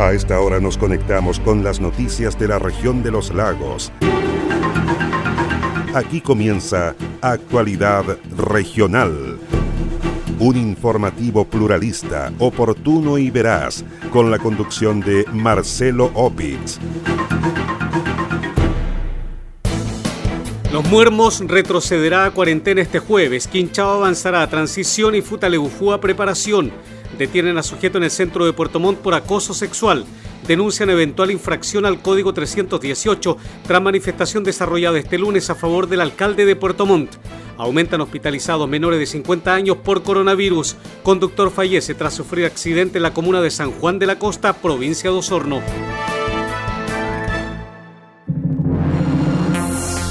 A esta hora nos conectamos con las noticias de la región de los lagos. Aquí comienza Actualidad Regional. Un informativo pluralista, oportuno y veraz, con la conducción de Marcelo Opitz. Los Muermos retrocederá a cuarentena este jueves. Quinchao avanzará a transición y Futalebufú a preparación. Detienen a sujeto en el centro de Puerto Montt por acoso sexual. Denuncian eventual infracción al Código 318 tras manifestación desarrollada este lunes a favor del alcalde de Puerto Montt. Aumentan hospitalizados menores de 50 años por coronavirus. Conductor fallece tras sufrir accidente en la comuna de San Juan de la Costa, provincia de Osorno.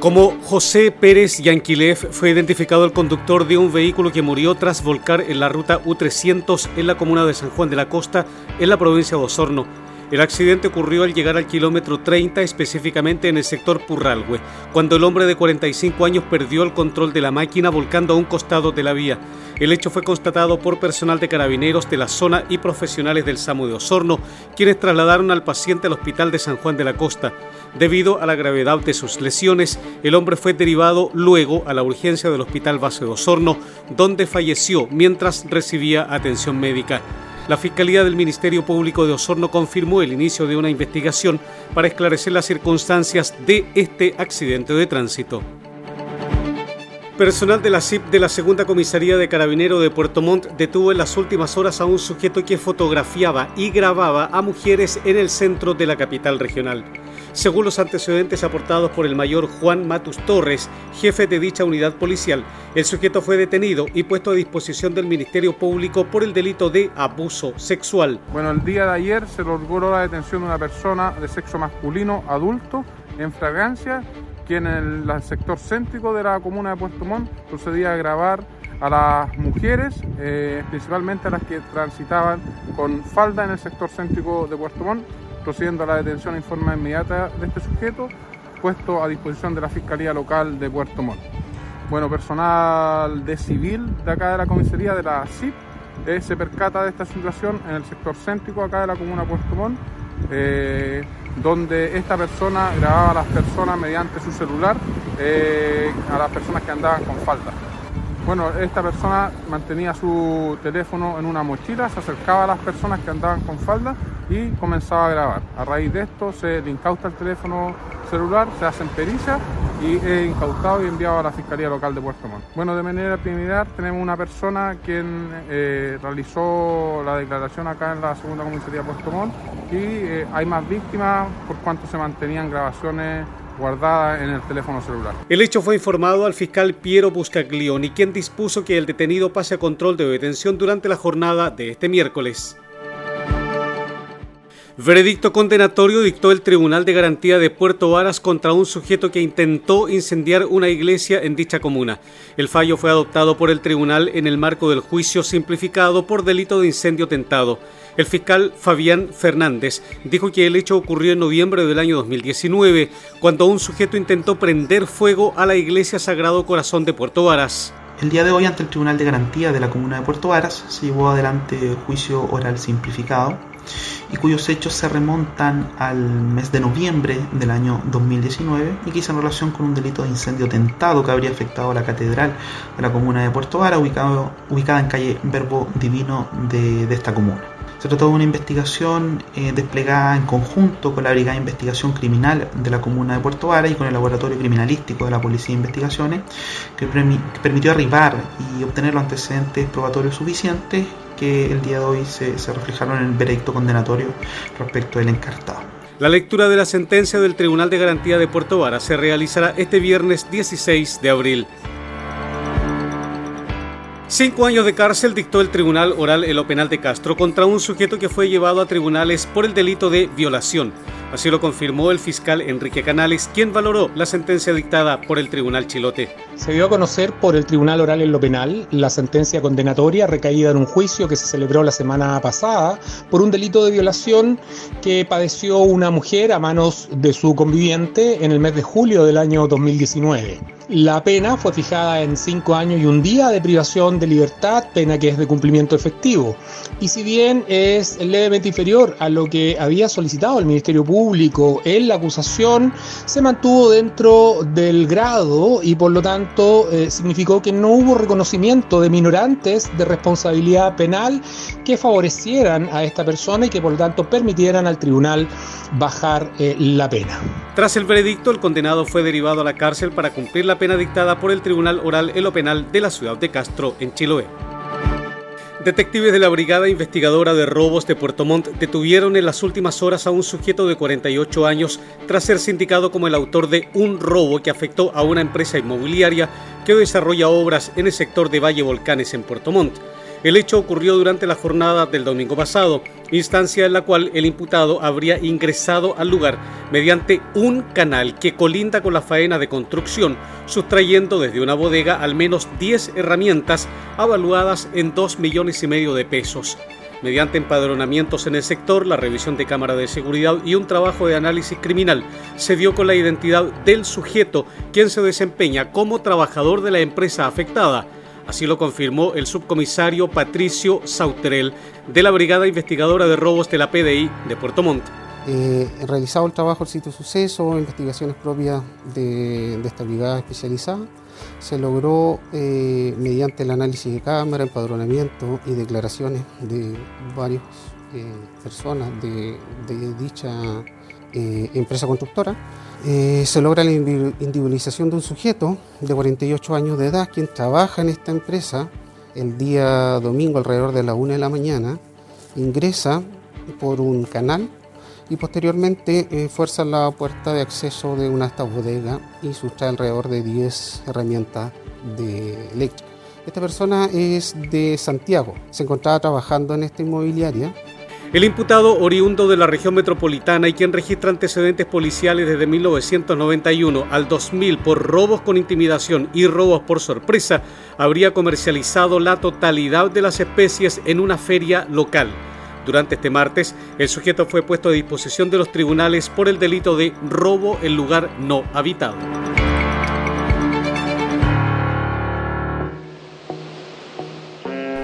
Como José Pérez Yanquilev fue identificado el conductor de un vehículo que murió tras volcar en la ruta U300 en la comuna de San Juan de la Costa, en la provincia de Osorno. El accidente ocurrió al llegar al kilómetro 30, específicamente en el sector Purralhue, cuando el hombre de 45 años perdió el control de la máquina volcando a un costado de la vía. El hecho fue constatado por personal de carabineros de la zona y profesionales del SAMU de Osorno, quienes trasladaron al paciente al hospital de San Juan de la Costa. Debido a la gravedad de sus lesiones, el hombre fue derivado luego a la urgencia del Hospital Base de Osorno, donde falleció mientras recibía atención médica. La Fiscalía del Ministerio Público de Osorno confirmó el inicio de una investigación para esclarecer las circunstancias de este accidente de tránsito. Personal de la CIP de la Segunda Comisaría de Carabinero de Puerto Montt detuvo en las últimas horas a un sujeto que fotografiaba y grababa a mujeres en el centro de la capital regional. Según los antecedentes aportados por el mayor Juan Matus Torres, jefe de dicha unidad policial, el sujeto fue detenido y puesto a disposición del Ministerio Público por el delito de abuso sexual. Bueno, el día de ayer se logró la detención de una persona de sexo masculino adulto en fragancia quien en el, sector céntrico de la comuna de Puerto Montt procedía a grabar a las mujeres, eh, principalmente a las que transitaban con falda en el sector céntrico de Puerto Montt, procediendo a la detención en forma inmediata de este sujeto, puesto a disposición de la Fiscalía Local de Puerto Montt. Bueno, personal de civil de acá de la comisaría de la CIP eh, se percata de esta situación en el sector céntrico acá de la comuna Puerto Montt. Eh, donde esta persona grababa a las personas mediante su celular, eh, a las personas que andaban con falda. Bueno, esta persona mantenía su teléfono en una mochila, se acercaba a las personas que andaban con falda y comenzaba a grabar. A raíz de esto se le incauta el teléfono celular, se hacen pericias y es incautado y enviado a la Fiscalía Local de Puerto Montt. Bueno, de manera preliminar tenemos una persona quien eh, realizó la declaración acá en la segunda comisaría de Puerto Montt y eh, hay más víctimas por cuanto se mantenían grabaciones guardadas en el teléfono celular. El hecho fue informado al fiscal Piero Buscaglioni, quien dispuso que el detenido pase a control de detención durante la jornada de este miércoles. Veredicto condenatorio dictó el Tribunal de Garantía de Puerto Varas contra un sujeto que intentó incendiar una iglesia en dicha comuna. El fallo fue adoptado por el tribunal en el marco del juicio simplificado por delito de incendio tentado. El fiscal Fabián Fernández dijo que el hecho ocurrió en noviembre del año 2019, cuando un sujeto intentó prender fuego a la iglesia Sagrado Corazón de Puerto Varas. El día de hoy, ante el Tribunal de Garantía de la Comuna de Puerto Varas, se llevó adelante juicio oral simplificado y cuyos hechos se remontan al mes de noviembre del año 2019 y que hizo en relación con un delito de incendio tentado que habría afectado a la catedral de la comuna de Puerto Vara, ubicado, ubicada en calle Verbo Divino de, de esta comuna. Se trató de una investigación eh, desplegada en conjunto con la Brigada de Investigación Criminal de la Comuna de Puerto Vara y con el Laboratorio Criminalístico de la Policía de Investigaciones, que, permitió arribar y obtener los antecedentes probatorios suficientes que el día de hoy se, se reflejaron en el veredicto condenatorio respecto del encartado. La lectura de la sentencia del Tribunal de Garantía de Puerto Vara se realizará este viernes 16 de abril. Cinco años de cárcel dictó el Tribunal Oral en lo Penal de Castro contra un sujeto que fue llevado a tribunales por el delito de violación. Así lo confirmó el fiscal Enrique Canales, quien valoró la sentencia dictada por el Tribunal Chilote. Se dio a conocer por el Tribunal Oral en lo Penal la sentencia condenatoria recaída en un juicio que se celebró la semana pasada por un delito de violación que padeció una mujer a manos de su conviviente en el mes de julio del año 2019. La pena fue fijada en cinco años y un día de privación de libertad, pena que es de cumplimiento efectivo. Y si bien es levemente inferior a lo que había solicitado el Ministerio Público en la acusación, se mantuvo dentro del grado y por lo tanto eh, significó que no hubo reconocimiento de minorantes de responsabilidad penal que favorecieran a esta persona y que por lo tanto permitieran al tribunal bajar eh, la pena. Tras el veredicto, el condenado fue derivado a la cárcel para cumplir la pena dictada por el Tribunal Oral en lo Penal de la ciudad de Castro, en Chiloé. Detectives de la Brigada Investigadora de Robos de Puerto Montt detuvieron en las últimas horas a un sujeto de 48 años tras ser sindicado como el autor de un robo que afectó a una empresa inmobiliaria que desarrolla obras en el sector de Valle Volcanes en Puerto Montt. El hecho ocurrió durante la jornada del domingo pasado, instancia en la cual el imputado habría ingresado al lugar mediante un canal que colinda con la faena de construcción, sustrayendo desde una bodega al menos 10 herramientas avaluadas en 2 millones y medio de pesos. Mediante empadronamientos en el sector, la revisión de cámara de seguridad y un trabajo de análisis criminal, se dio con la identidad del sujeto, quien se desempeña como trabajador de la empresa afectada Así lo confirmó el subcomisario Patricio Sauterel de la Brigada Investigadora de Robos de la PDI de Puerto Montt. Eh, realizado el trabajo del sitio suceso, investigaciones propias de, esta brigada especializada, se logró eh, mediante el análisis de cámara, empadronamiento y declaraciones de varias eh, personas de, dicha empresa constructora, eh, se logra la individualización de un sujeto de 48 años de edad quien trabaja en esta empresa el día domingo alrededor de la 1 de la mañana, ingresa por un canal y posteriormente eh, fuerza la puerta de acceso de una de estas bodegas y sustrae alrededor de 10 herramientas de eléctrica. Esta persona es de Santiago, se encontraba trabajando en esta inmobiliaria el imputado oriundo de la región metropolitana y quien registra antecedentes policiales desde 1991 al 2000 por robos con intimidación y robos por sorpresa, habría comercializado la totalidad de las especies en una feria local. Durante este martes, el sujeto fue puesto a disposición de los tribunales por el delito de robo en lugar no habitado.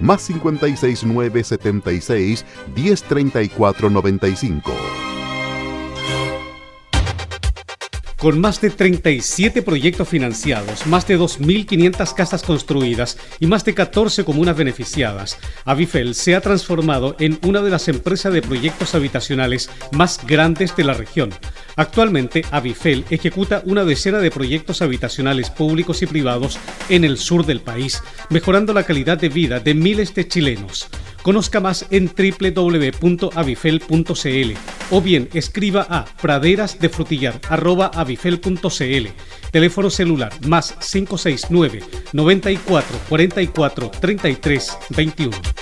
más 569 76 1034 95. Con más de 37 proyectos financiados, más de 2.500 casas construidas y más de 14 comunas beneficiadas, Avifel se ha transformado en una de las empresas de proyectos habitacionales más grandes de la región. Actualmente, Avifel ejecuta una decena de proyectos habitacionales públicos y privados en el sur del país, mejorando la calidad de vida de miles de chilenos. Conozca más en www.avifel.cl o bien escriba a praderasdefrutillar.avifel.cl. Teléfono celular más 569 94 44 33 21.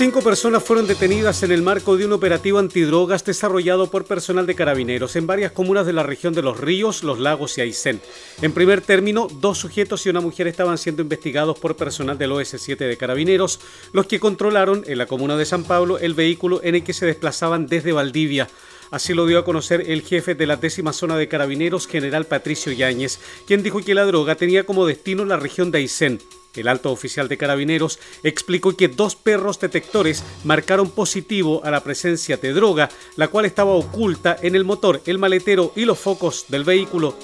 Cinco personas fueron detenidas en el marco de un operativo antidrogas desarrollado por personal de carabineros en varias comunas de la región de Los Ríos, Los Lagos y Aysén. En primer término, dos sujetos y una mujer estaban siendo investigados por personal del OS7 de carabineros, los que controlaron en la comuna de San Pablo el vehículo en el que se desplazaban desde Valdivia. Así lo dio a conocer el jefe de la décima zona de carabineros, general Patricio Yáñez, quien dijo que la droga tenía como destino la región de Aysén. El alto oficial de carabineros explicó que dos perros detectores marcaron positivo a la presencia de droga, la cual estaba oculta en el motor, el maletero y los focos del vehículo.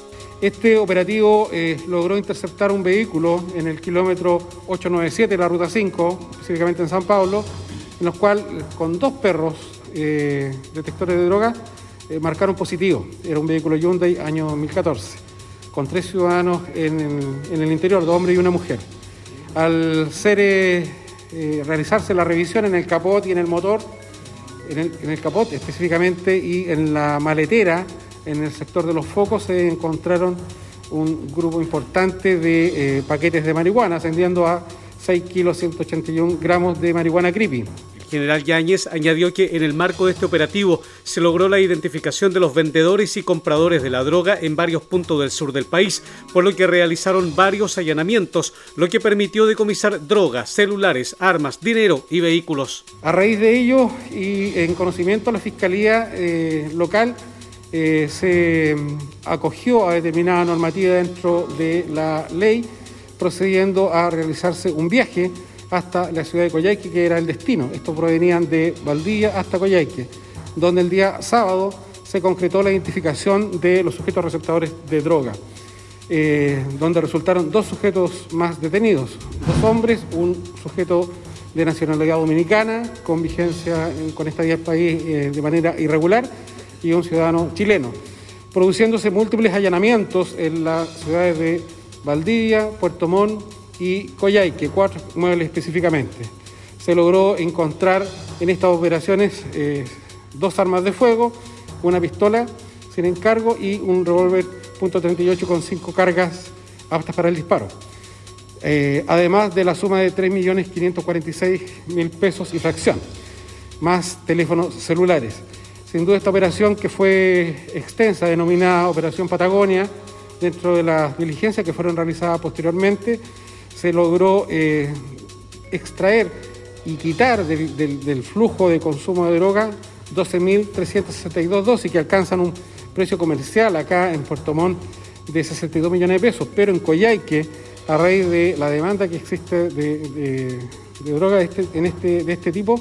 Este operativo eh, logró interceptar un vehículo en el kilómetro 897 de la ruta 5, específicamente en San Pablo, en los cuales con dos perros eh, detectores de droga eh, marcaron positivo. Era un vehículo Hyundai año 2014, con tres ciudadanos en, en el interior, dos hombres y una mujer al eh, eh, realizarse la revisión en el capot y en el motor, en el, capot específicamente y en la maletera, en el sector de los focos, se encontraron un grupo importante de eh, paquetes de marihuana, ascendiendo a 6 kilos 181 gramos de marihuana creepy general Yáñez añadió que en el marco de este operativo se logró la identificación de los vendedores y compradores de la droga en varios puntos del sur del país, por lo que realizaron varios allanamientos, lo que permitió decomisar drogas, celulares, armas, dinero y vehículos. A raíz de ello y en conocimiento la Fiscalía eh, local eh, se mm, acogió a determinada normativa dentro de la ley, procediendo a realizarse un viaje hasta la ciudad de Coyhaique, que era el destino. Estos provenían de Valdivia hasta Coyhaique, donde el día sábado se concretó la identificación de los sujetos receptadores de droga, eh, donde resultaron dos sujetos más detenidos, dos hombres, un sujeto de nacionalidad dominicana con vigencia con esta del país eh, de manera irregular y un ciudadano chileno, produciéndose múltiples allanamientos en las ciudades de Valdivia, Puerto Montt, y Coyhaique, cuatro muebles específicamente. Se logró encontrar en estas operaciones eh, dos armas de fuego, una pistola sin encargo y un revólver .38 con cinco cargas aptas para el disparo. Eh, además de la suma de 3.546.000 pesos y fracción, más teléfonos celulares. Sin duda esta operación que fue extensa, denominada Operación Patagonia, dentro de las diligencias que fueron realizadas posteriormente, se logró eh, extraer y quitar del, flujo de consumo de droga 12.362 dosis que alcanzan un precio comercial acá en Puerto Montt de 62 millones de pesos, pero en Coyhaique, a raíz de la demanda que existe de, droga de este, en este, de este tipo,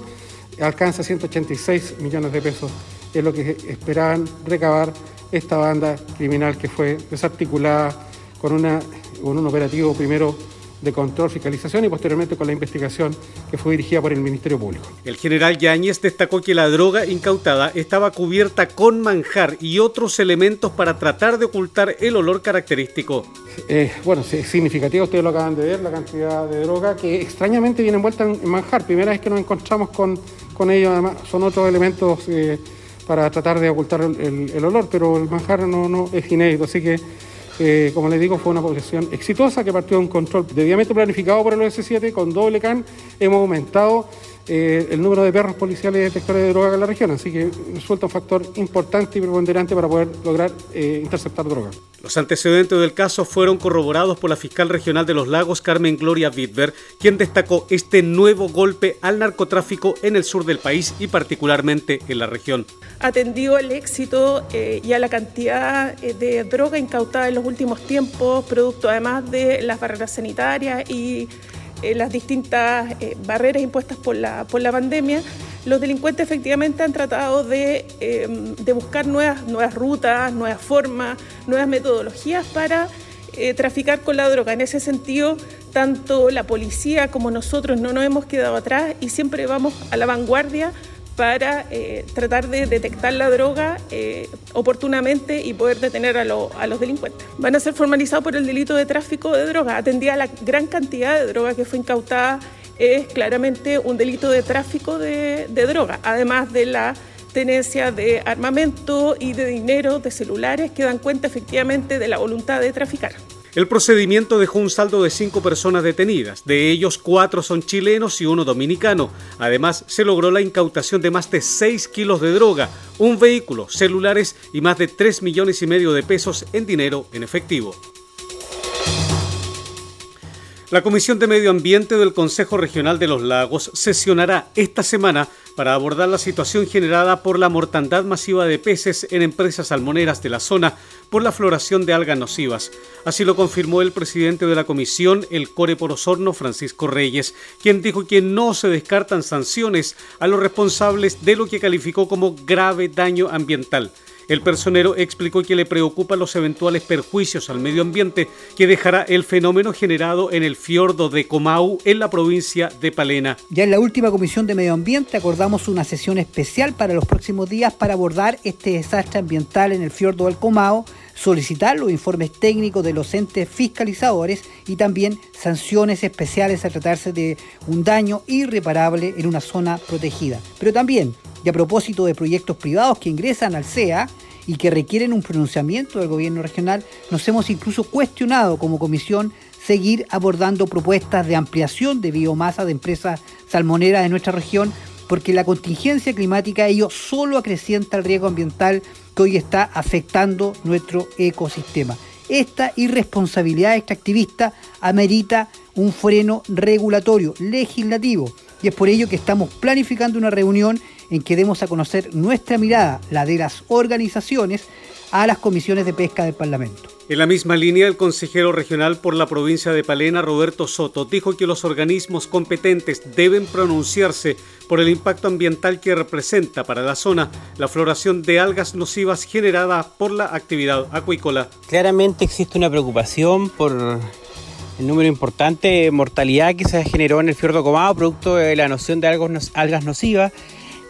alcanza 186 millones de pesos. Es lo que esperaban recabar esta banda criminal que fue desarticulada con, una, con un operativo primero de control, fiscalización y posteriormente con la investigación que fue dirigida por el Ministerio Público. El general Yáñez destacó que la droga incautada estaba cubierta con manjar y otros elementos para tratar de ocultar el olor característico. Eh, bueno, es significativo, ustedes lo acaban de ver, la cantidad de droga que extrañamente viene envuelta en manjar. Primera vez que nos encontramos con, con ello, además son otros elementos eh, para tratar de ocultar el, olor, pero el manjar no, no es inédito, así que como les digo, fue una operación exitosa que partió de un control debidamente planificado por el OS7 con doble CAN. Hemos aumentado eh, el número de perros policiales detectores de droga en la región, así que resulta un factor importante y preponderante para poder lograr eh, interceptar droga. Los antecedentes del caso fueron corroborados por la fiscal regional de los lagos, Carmen Gloria Wittberg, quien destacó este nuevo golpe al narcotráfico en el sur del país y particularmente en la región. Atendió el éxito eh, y a la cantidad de droga incautada en los últimos tiempos, producto además de las barreras sanitarias y eh, las distintas eh, barreras impuestas por la, por la pandemia, los delincuentes efectivamente han tratado de, em, de buscar nuevas, nuevas rutas, nuevas formas, nuevas metodologías para eh, traficar con la droga. En ese sentido, tanto la policía como nosotros no nos hemos quedado atrás y siempre vamos a la vanguardia para eh, tratar de detectar la droga eh, oportunamente y poder detener a, los delincuentes. Van a ser formalizados por el delito de tráfico de droga. Atendida a la gran cantidad de droga que fue incautada, es claramente un delito de tráfico de droga, además de la tenencia de armamento y de dinero, de celulares, que dan cuenta efectivamente de la voluntad de traficar. El procedimiento dejó un saldo de cinco personas detenidas, de ellos cuatro son chilenos y uno dominicano. Además, se logró la incautación de más de 6 kilos de droga, un vehículo, celulares y más de 3 millones y medio de pesos en dinero en efectivo. La Comisión de Medio Ambiente del Consejo Regional de los Lagos sesionará esta semana para abordar la situación generada por la mortandad masiva de peces en empresas salmoneras de la zona por la floración de algas nocivas. Así lo confirmó el presidente de la comisión, el Core por Osorno, Francisco Reyes, quien dijo que no se descartan sanciones a los responsables de lo que calificó como grave daño ambiental. El personero explicó que le preocupan los eventuales perjuicios al medio ambiente que dejará el fenómeno generado en el fiordo de Comau en la provincia de Palena. Ya en la última comisión de medio ambiente acordamos una sesión especial para los próximos días para abordar este desastre ambiental en el fiordo del Comau solicitar los informes técnicos de los entes fiscalizadores y también sanciones especiales a tratarse de un daño irreparable en una zona protegida. Pero también y a propósito de proyectos privados que ingresan al CEA y que requieren un pronunciamiento del gobierno regional, nos hemos incluso cuestionado como comisión seguir abordando propuestas de ampliación de biomasa de empresas salmoneras de nuestra región, porque la contingencia climática ello solo acrecienta el riesgo ambiental que hoy está afectando nuestro ecosistema. Esta irresponsabilidad extractivista amerita un freno regulatorio, legislativo, y es por ello que estamos planificando una reunión en que demos a conocer nuestra mirada, la de las organizaciones, a las comisiones de pesca del Parlamento. En la misma línea, el consejero regional por la provincia de Palena, Roberto Soto, dijo que los organismos competentes deben pronunciarse por el impacto ambiental que representa para la zona la floración de algas nocivas generada por la actividad acuícola. Claramente existe una preocupación por el número importante de mortalidad que se generó en el fiordo Comado producto de la noción de algas nocivas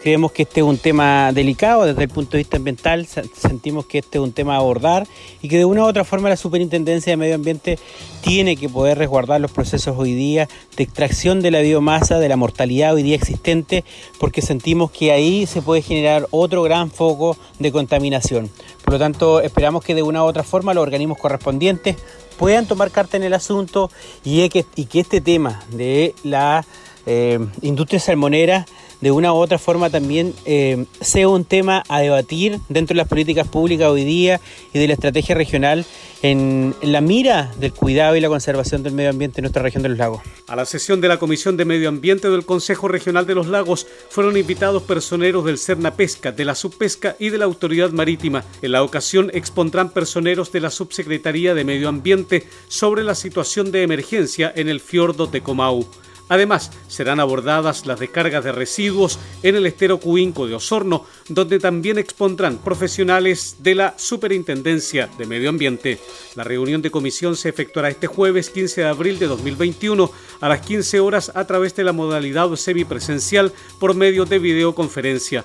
Creemos que este es un tema delicado desde el punto de vista ambiental, sentimos que este es un tema a abordar y que de una u otra forma la Superintendencia de Medio Ambiente tiene que poder resguardar los procesos hoy día de extracción de la biomasa, de la mortalidad hoy día existente, porque sentimos que ahí se puede generar otro gran foco de contaminación. Por lo tanto, esperamos que de una u otra forma los organismos correspondientes puedan tomar carta en el asunto y que, este tema de la eh, industria salmonera de una u otra forma también eh, sea un tema a debatir dentro de las políticas públicas hoy día y de la estrategia regional en, la mira del cuidado y la conservación del medio ambiente en nuestra región de los lagos. A la sesión de la Comisión de Medio Ambiente del Consejo Regional de los Lagos fueron invitados personeros del Cerna Pesca, de la Subpesca y de la Autoridad Marítima. En la ocasión expondrán personeros de la Subsecretaría de Medio Ambiente sobre la situación de emergencia en el fiordo de Comau. Además, serán abordadas las descargas de residuos en el estero Cuinco de Osorno, donde también expondrán profesionales de la Superintendencia de Medio Ambiente. La reunión de comisión se efectuará este jueves 15 de abril de 2021 a las 15 horas a través de la modalidad semipresencial por medio de videoconferencia.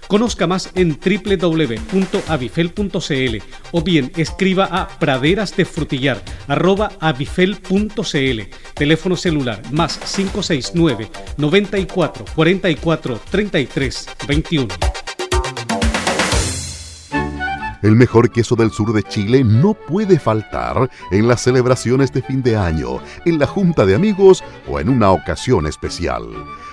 Conozca más en www.avifel.cl o bien escriba a praderasdefrutillar.avifel.cl. Teléfono celular más 569 94 44 33 21. El mejor queso del sur de Chile no puede faltar en las celebraciones de fin de año, en la junta de amigos o en una ocasión especial.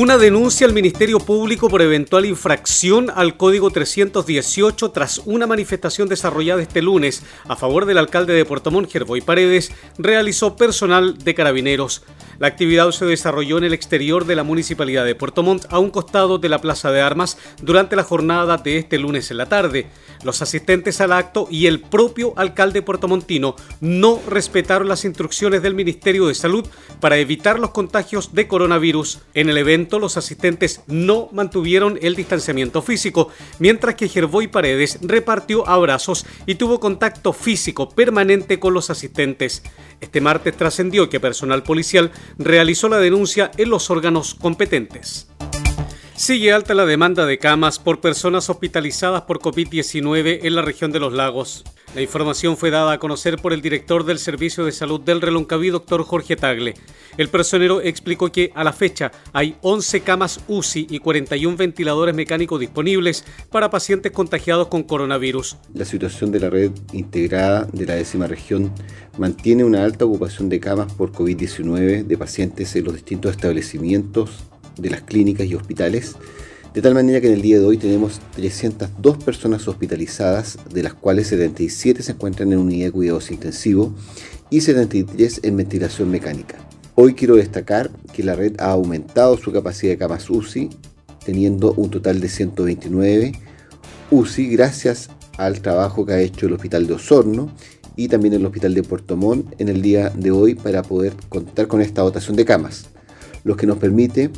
Una denuncia al Ministerio Público por eventual infracción al Código 318 tras una manifestación desarrollada este lunes a favor del alcalde de Puerto Montt, Gerboy Paredes, realizó personal de carabineros. La actividad se desarrolló en el exterior de la municipalidad de Puerto Montt, a un costado de la Plaza de Armas, durante la jornada de este lunes en la tarde. Los asistentes al acto y el propio alcalde puertomontino no respetaron las instrucciones del Ministerio de Salud para evitar los contagios de coronavirus. En el evento, los asistentes no mantuvieron el distanciamiento físico, mientras que Gerboy Paredes repartió abrazos y tuvo contacto físico permanente con los asistentes. Este martes trascendió que personal policial realizó la denuncia en los órganos competentes. Sigue alta la demanda de camas por personas hospitalizadas por COVID-19 en la región de los lagos. La información fue dada a conocer por el director del Servicio de Salud del Reloncaví, doctor Jorge Tagle. El personero explicó que a la fecha hay 11 camas UCI y 41 ventiladores mecánicos disponibles para pacientes contagiados con coronavirus. La situación de la red integrada de la décima región mantiene una alta ocupación de camas por COVID-19 de pacientes en los distintos establecimientos de las clínicas y hospitales, de tal manera que en el día de hoy tenemos 302 personas hospitalizadas, de las cuales 77 se encuentran en unidad de cuidados intensivos y 73 en ventilación mecánica. Hoy quiero destacar que la red ha aumentado su capacidad de camas UCI, teniendo un total de 129 UCI gracias al trabajo que ha hecho el Hospital de Osorno y también el Hospital de Puerto Montt en el día de hoy para poder contar con esta dotación de camas, lo que nos permite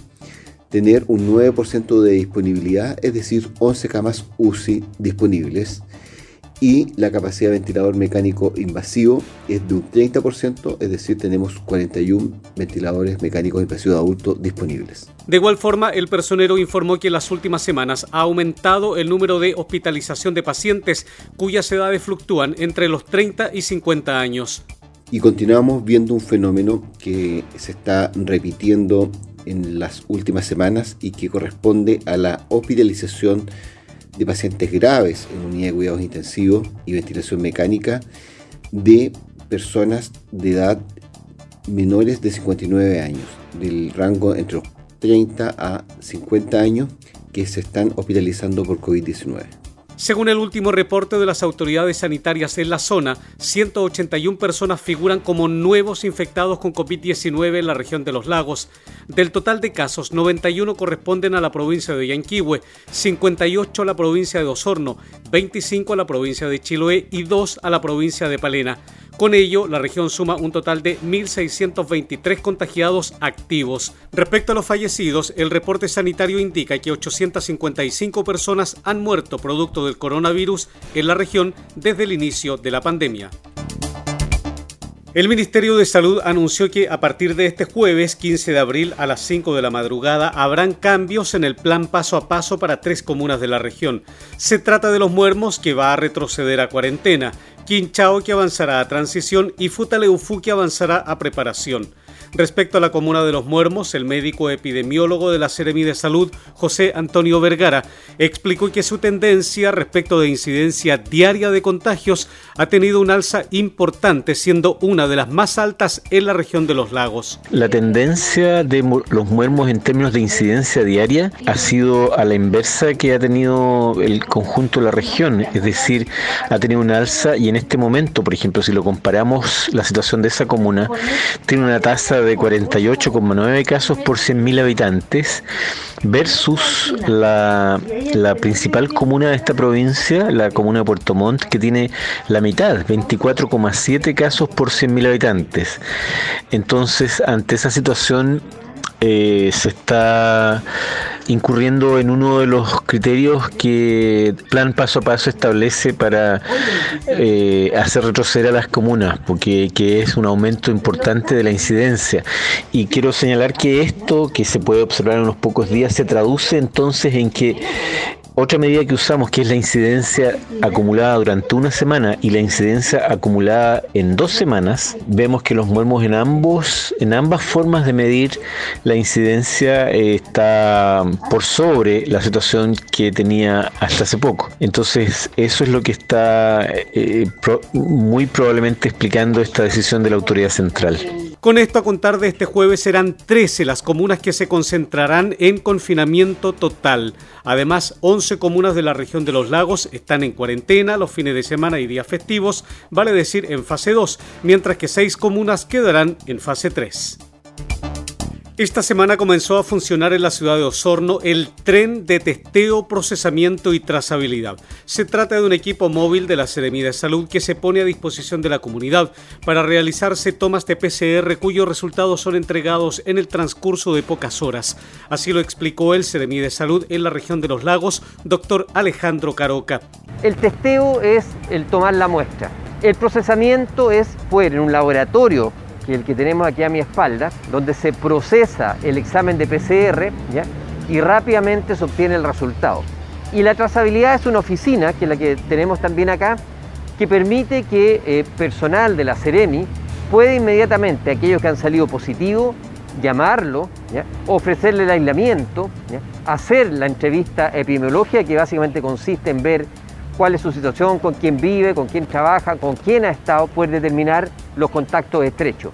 tener un 9% de disponibilidad, es decir, 11 camas UCI disponibles. Y la capacidad de ventilador mecánico invasivo es de un 30%, es decir, tenemos 41 ventiladores mecánicos invasivos adultos disponibles. De igual forma, el personero informó que en las últimas semanas ha aumentado el número de hospitalización de pacientes cuyas edades fluctúan entre los 30 y 50 años. Y continuamos viendo un fenómeno que se está repitiendo en las últimas semanas y que corresponde a la hospitalización de pacientes graves en unidad de cuidados intensivos y ventilación mecánica de personas de edad menores de 59 años, del rango entre los 30 a 50 años que se están hospitalizando por COVID-19. Según el último reporte de las autoridades sanitarias en la zona, 181 personas figuran como nuevos infectados con COVID-19 en la región de los lagos. Del total de casos, 91 corresponden a la provincia de Yanquihue, 58 a la provincia de Osorno, 25 a la provincia de Chiloé y 2 a la provincia de Palena. Con ello, la región suma un total de 1.623 contagiados activos. Respecto a los fallecidos, el reporte sanitario indica que 855 personas han muerto producto del coronavirus en la región desde el inicio de la pandemia. El Ministerio de Salud anunció que a partir de este jueves 15 de abril a las 5 de la madrugada habrán cambios en el plan paso a paso para tres comunas de la región. Se trata de los muermos que va a retroceder a cuarentena, Quinchao que avanzará a transición y Futaleufu que avanzará a preparación. Respecto a la comuna de Los Muermos, el médico epidemiólogo de la Seremi de Salud, José Antonio Vergara, explicó que su tendencia respecto de incidencia diaria de contagios ha tenido un alza importante, siendo una de las más altas en la región de los lagos. La tendencia de los muermos en términos de incidencia diaria ha sido a la inversa que ha tenido el conjunto de la región, es decir, ha tenido una alza y en este momento, por ejemplo, si lo comparamos la situación de esa comuna, tiene una tasa de 48,9 casos por 100.000 habitantes versus la, la, principal comuna de esta provincia, la comuna de Puerto Montt, que tiene la mitad, 24,7 casos por 100.000 habitantes. Entonces, ante esa situación, eh, se está incurriendo en uno de los criterios que Plan Paso a Paso establece para eh, hacer retroceder a las comunas, porque que es un aumento importante de la incidencia. Y quiero señalar que esto, que se puede observar en unos pocos días, se traduce entonces en que otra medida que usamos, que es la incidencia acumulada durante una semana y la incidencia acumulada en dos semanas, vemos que los muermos en ambos, en ambas formas de medir la incidencia eh, está por sobre la situación que tenía hasta hace poco. Entonces, eso es lo que está eh, muy probablemente explicando esta decisión de la autoridad central. Con esto, a contar de este jueves, serán 13 las comunas que se concentrarán en confinamiento total. Además, 11 comunas de la región de los lagos están en cuarentena los fines de semana y días festivos, vale decir en fase 2, mientras que 6 comunas quedarán en fase 3. Esta semana comenzó a funcionar en la ciudad de Osorno el tren de testeo, procesamiento y trazabilidad. Se trata de un equipo móvil de la Seremía de Salud que se pone a disposición de la comunidad para realizarse tomas de PCR cuyos resultados son entregados en el transcurso de pocas horas. Así lo explicó el Seremí de Salud en la región de los lagos, doctor Alejandro Caroca. El testeo es el tomar la muestra. El procesamiento es poder en un laboratorio el que tenemos aquí a mi espalda, donde se procesa el examen de PCR y rápidamente se obtiene el resultado. Y la trazabilidad es una oficina, que es la que tenemos también acá, que permite que eh, personal de la Ceremi puede inmediatamente, aquellos que han salido positivos, llamarlo, ofrecerle el aislamiento, hacer la entrevista epidemiológica que básicamente consiste en ver cuál es su situación, con quién vive, con quién trabaja, con quién ha estado, poder determinar los contactos estrechos.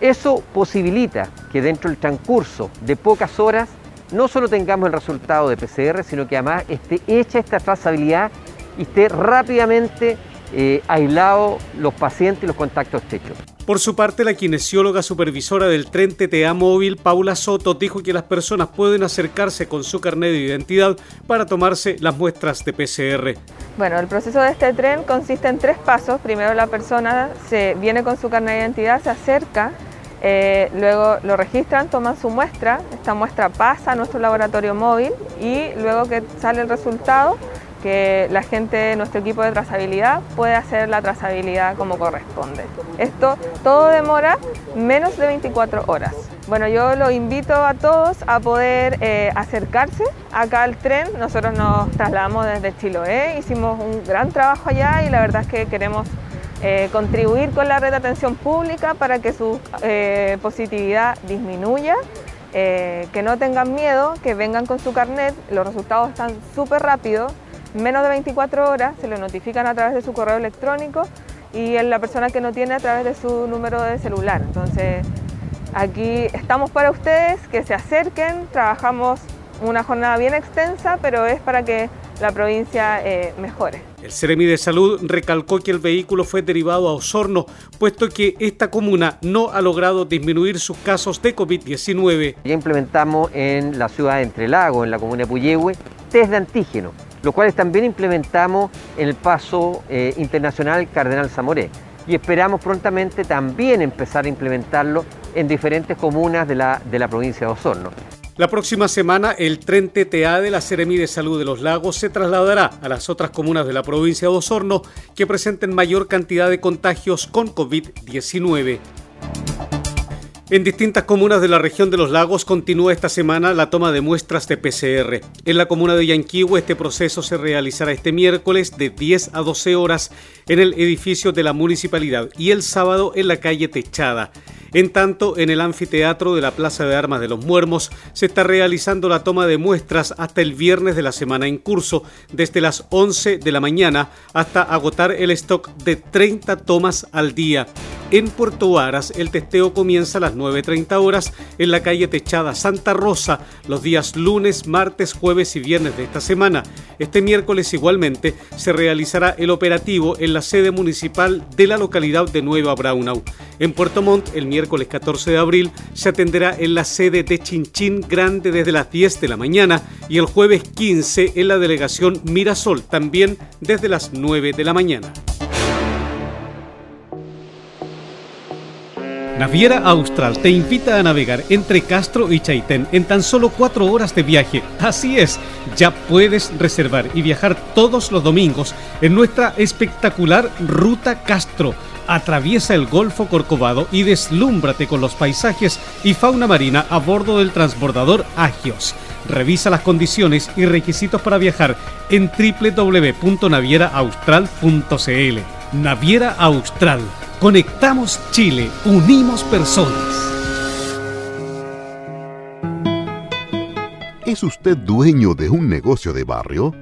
Eso posibilita que dentro del transcurso de pocas horas no solo tengamos el resultado de PCR, sino que además esté hecha esta trazabilidad y esté rápidamente eh, aislado los pacientes y los contactos estrechos. Por su parte, la kinesióloga supervisora del tren TTA móvil, Paula Soto, dijo que las personas pueden acercarse con su carnet de identidad para tomarse las muestras de PCR. Bueno, el proceso de este tren consiste en tres pasos. Primero la persona se viene con su carnet de identidad, se acerca, eh, luego lo registran, toman su muestra, esta muestra pasa a nuestro laboratorio móvil y luego que sale el resultado, que la gente de nuestro equipo de trazabilidad puede hacer la trazabilidad como corresponde. Esto todo demora menos de 24 horas. Bueno, yo lo invito a todos a poder eh, acercarse acá al tren. Nosotros nos trasladamos desde Chiloé, hicimos un gran trabajo allá y la verdad es que queremos eh, contribuir con la red de atención pública para que su eh, positividad disminuya. que no tengan miedo, que vengan con su carnet, los resultados están súper rápidos menos de 24 horas se le notifican a través de su correo electrónico y en la persona que no tiene a través de su número de celular. Entonces, aquí estamos para ustedes, que se acerquen, trabajamos una jornada bien extensa, pero es para que la provincia eh, mejore. El Ceremi de Salud recalcó que el vehículo fue derivado a Osorno, puesto que esta comuna no ha logrado disminuir sus casos de COVID-19. Ya implementamos en la ciudad de Entre Lagos, en la comuna de Puyehue, test de antígeno los cuales también implementamos en el paso eh, internacional Cardenal Zamoré. Y esperamos prontamente también empezar a implementarlo en diferentes comunas de la, de la provincia de Osorno. La próxima semana el tren TTA de la Seremi de Salud de los Lagos se trasladará a las otras comunas de la provincia de Osorno que presenten mayor cantidad de contagios con COVID-19. En distintas comunas de la región de los lagos continúa esta semana la toma de muestras de PCR. En la comuna de Yanquihue este proceso se realizará este miércoles de 10 a 12 horas en el edificio de la municipalidad y el sábado en la calle Techada. En tanto, en el anfiteatro de la Plaza de Armas de los Muermos se está realizando la toma de muestras hasta el viernes de la semana en curso, desde las 11 de la mañana hasta agotar el stock de 30 tomas al día. En Puerto Varas, el testeo comienza a las 9.30 horas en la calle Techada Santa Rosa los días lunes, martes, jueves y viernes de esta semana. Este miércoles igualmente se realizará el operativo en la sede municipal de la localidad de Nueva Braunau. En Puerto Montt, el miércoles 14 de abril, se atenderá en la sede de Chinchín Grande desde las 10 de la mañana y el jueves 15 en la delegación Mirasol, también desde las 9 de la mañana. Naviera Austral te invita a navegar entre Castro y Chaitén en tan solo cuatro horas de viaje. Así es, ya puedes reservar y viajar todos los domingos en nuestra espectacular Ruta Castro. Atraviesa el Golfo Corcovado y deslúmbrate con los paisajes y fauna marina a bordo del transbordador Agios. Revisa las condiciones y requisitos para viajar en www.navieraaustral.cl. Naviera Austral Conectamos Chile, unimos personas. ¿Es usted dueño de un negocio de barrio?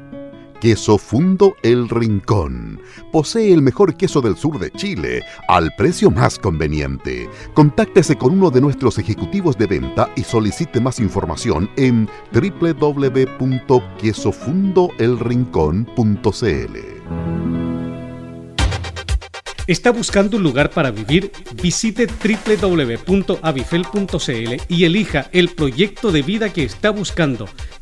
Queso Fundo El Rincón. Posee el mejor queso del sur de Chile al precio más conveniente. Contáctese con uno de nuestros ejecutivos de venta y solicite más información en www.quesofundoelrincón.cl. ¿Está buscando un lugar para vivir? Visite www.avifel.cl y elija el proyecto de vida que está buscando.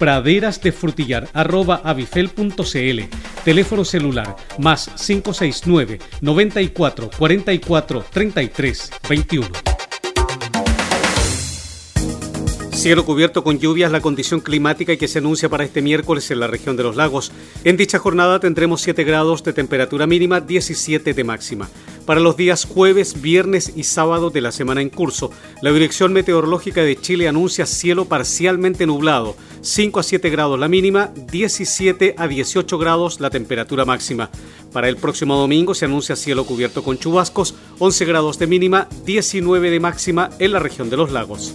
praderasdefrutillar.avifel.cl. Teléfono celular más 569 94 44 33 21. Cielo cubierto con lluvias, la condición climática que se anuncia para este miércoles en la región de los lagos. En dicha jornada tendremos 7 grados de temperatura mínima, 17 de máxima. Para los días jueves, viernes y sábado de la semana en curso, la Dirección Meteorológica de Chile anuncia cielo parcialmente nublado, 5 a 7 grados la mínima, 17 a 18 grados la temperatura máxima. Para el próximo domingo se anuncia cielo cubierto con chubascos, 11 grados de mínima, 19 de máxima en la región de los lagos.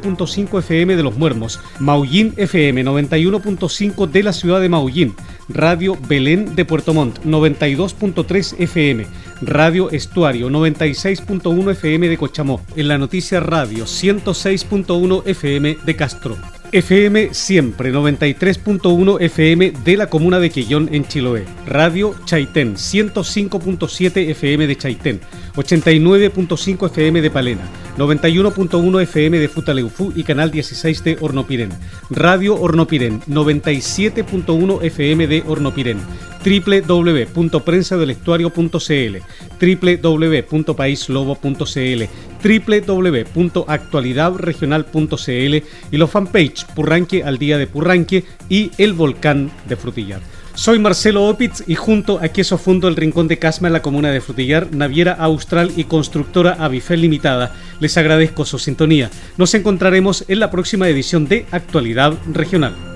9.5 FM de Los Muermos, Maullín FM 91.5 de la ciudad de Maullín, Radio Belén de Puerto Montt 92.3 FM, Radio Estuario 96.1 FM de Cochamó, en la noticia Radio 106.1 FM de Castro. FM Siempre 93.1 FM de la comuna de Quillón en Chiloé. Radio Chaitén 105.7 FM de Chaitén. 89.5 FM de Palena. 91.1 FM de Futaleufú y Canal 16 de Hornopirén. Radio Hornopirén 97.1 FM de Hornopirén www.prensadelestuario.cl, www.paislobo.cl, www.actualidadregional.cl y los fanpage Purranque al día de Purranque y El Volcán de Frutillar. Soy Marcelo Opitz y junto a Queso Fundo El Rincón de Casma en la comuna de Frutillar, Naviera Austral y Constructora Avifel Limitada, les agradezco su sintonía. Nos encontraremos en la próxima edición de Actualidad Regional.